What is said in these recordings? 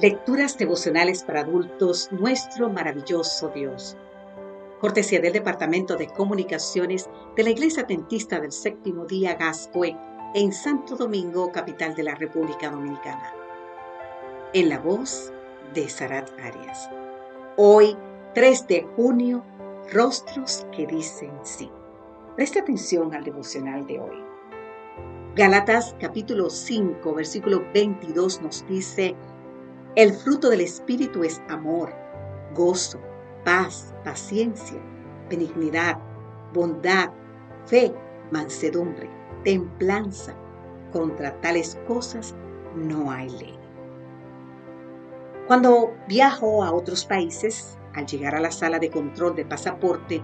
Lecturas devocionales para adultos, nuestro maravilloso Dios. Cortesía del Departamento de Comunicaciones de la Iglesia Adventista del Séptimo Día Gascue en Santo Domingo, capital de la República Dominicana. En la voz de Sarat Arias. Hoy, 3 de junio, rostros que dicen sí. Preste atención al devocional de hoy. Galatas capítulo 5, versículo 22 nos dice, el fruto del Espíritu es amor, gozo, paz, paciencia, benignidad, bondad, fe, mansedumbre, templanza. Contra tales cosas no hay ley. Cuando viajo a otros países, al llegar a la sala de control de pasaporte,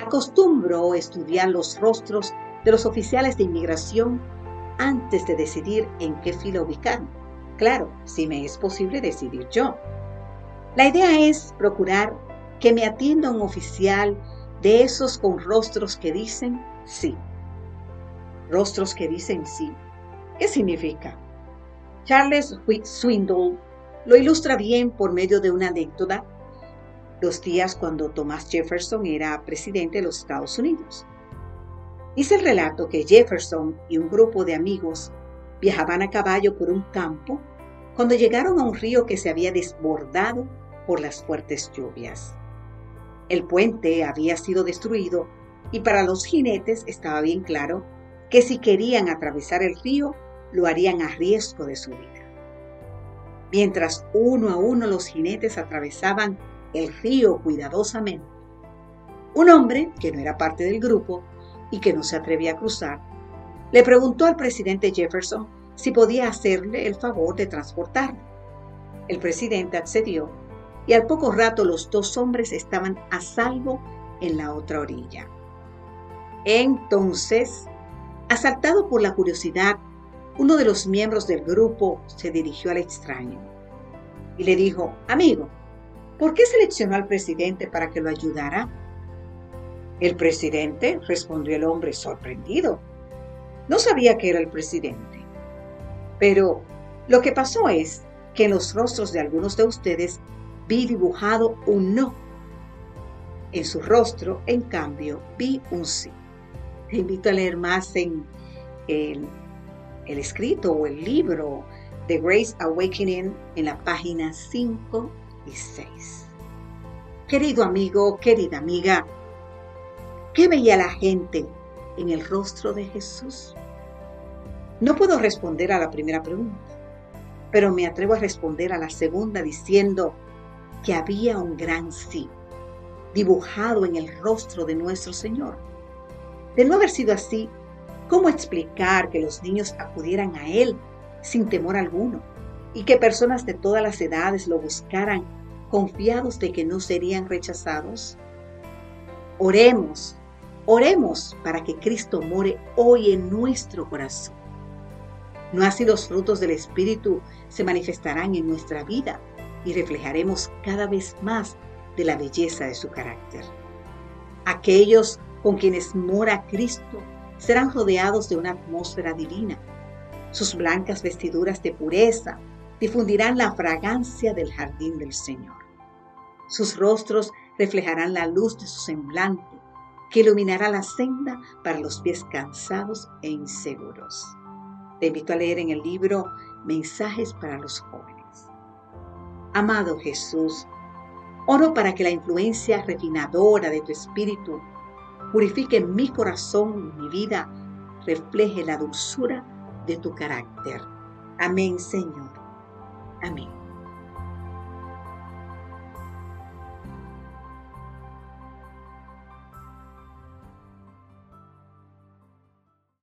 acostumbro estudiar los rostros de los oficiales de inmigración antes de decidir en qué fila ubicarme. Claro, si me es posible decidir yo. La idea es procurar que me atienda un oficial de esos con rostros que dicen sí. Rostros que dicen sí. ¿Qué significa? Charles Swindle lo ilustra bien por medio de una anécdota los días cuando Thomas Jefferson era presidente de los Estados Unidos. Dice el relato que Jefferson y un grupo de amigos Viajaban a caballo por un campo cuando llegaron a un río que se había desbordado por las fuertes lluvias. El puente había sido destruido y para los jinetes estaba bien claro que si querían atravesar el río lo harían a riesgo de su vida. Mientras uno a uno los jinetes atravesaban el río cuidadosamente, un hombre, que no era parte del grupo y que no se atrevía a cruzar, le preguntó al presidente Jefferson si podía hacerle el favor de transportarlo. El presidente accedió y al poco rato los dos hombres estaban a salvo en la otra orilla. Entonces, asaltado por la curiosidad, uno de los miembros del grupo se dirigió al extraño y le dijo, amigo, ¿por qué seleccionó al presidente para que lo ayudara? El presidente, respondió el hombre sorprendido, no sabía que era el presidente. Pero lo que pasó es que en los rostros de algunos de ustedes vi dibujado un no. En su rostro, en cambio, vi un sí. Te invito a leer más en el, escrito o el libro de Grace Awakening en la página 5 y 6. Querido amigo, querida amiga, ¿qué veía la gente en el rostro de Jesús? No puedo responder a la primera pregunta, pero me atrevo a responder a la segunda diciendo que había un gran sí dibujado en el rostro de nuestro Señor. De no haber sido así, ¿cómo explicar que los niños acudieran a Él sin temor alguno y que personas de todas las edades lo buscaran confiados de que no serían rechazados? Oremos Oremos para que Cristo more hoy en nuestro corazón. No así los frutos del Espíritu se manifestarán en nuestra vida y reflejaremos cada vez más de la belleza de su carácter. Aquellos con quienes mora Cristo serán rodeados de una atmósfera divina. Sus blancas vestiduras de pureza difundirán la fragancia del jardín del Señor. Sus rostros reflejarán la luz de su semblante que iluminará la senda para los pies cansados e inseguros. Te invito a leer en el libro Mensajes para los jóvenes. Amado Jesús, oro para que la influencia refinadora de tu espíritu purifique mi corazón y mi vida, refleje la dulzura de tu carácter. Amén, Señor. Amén.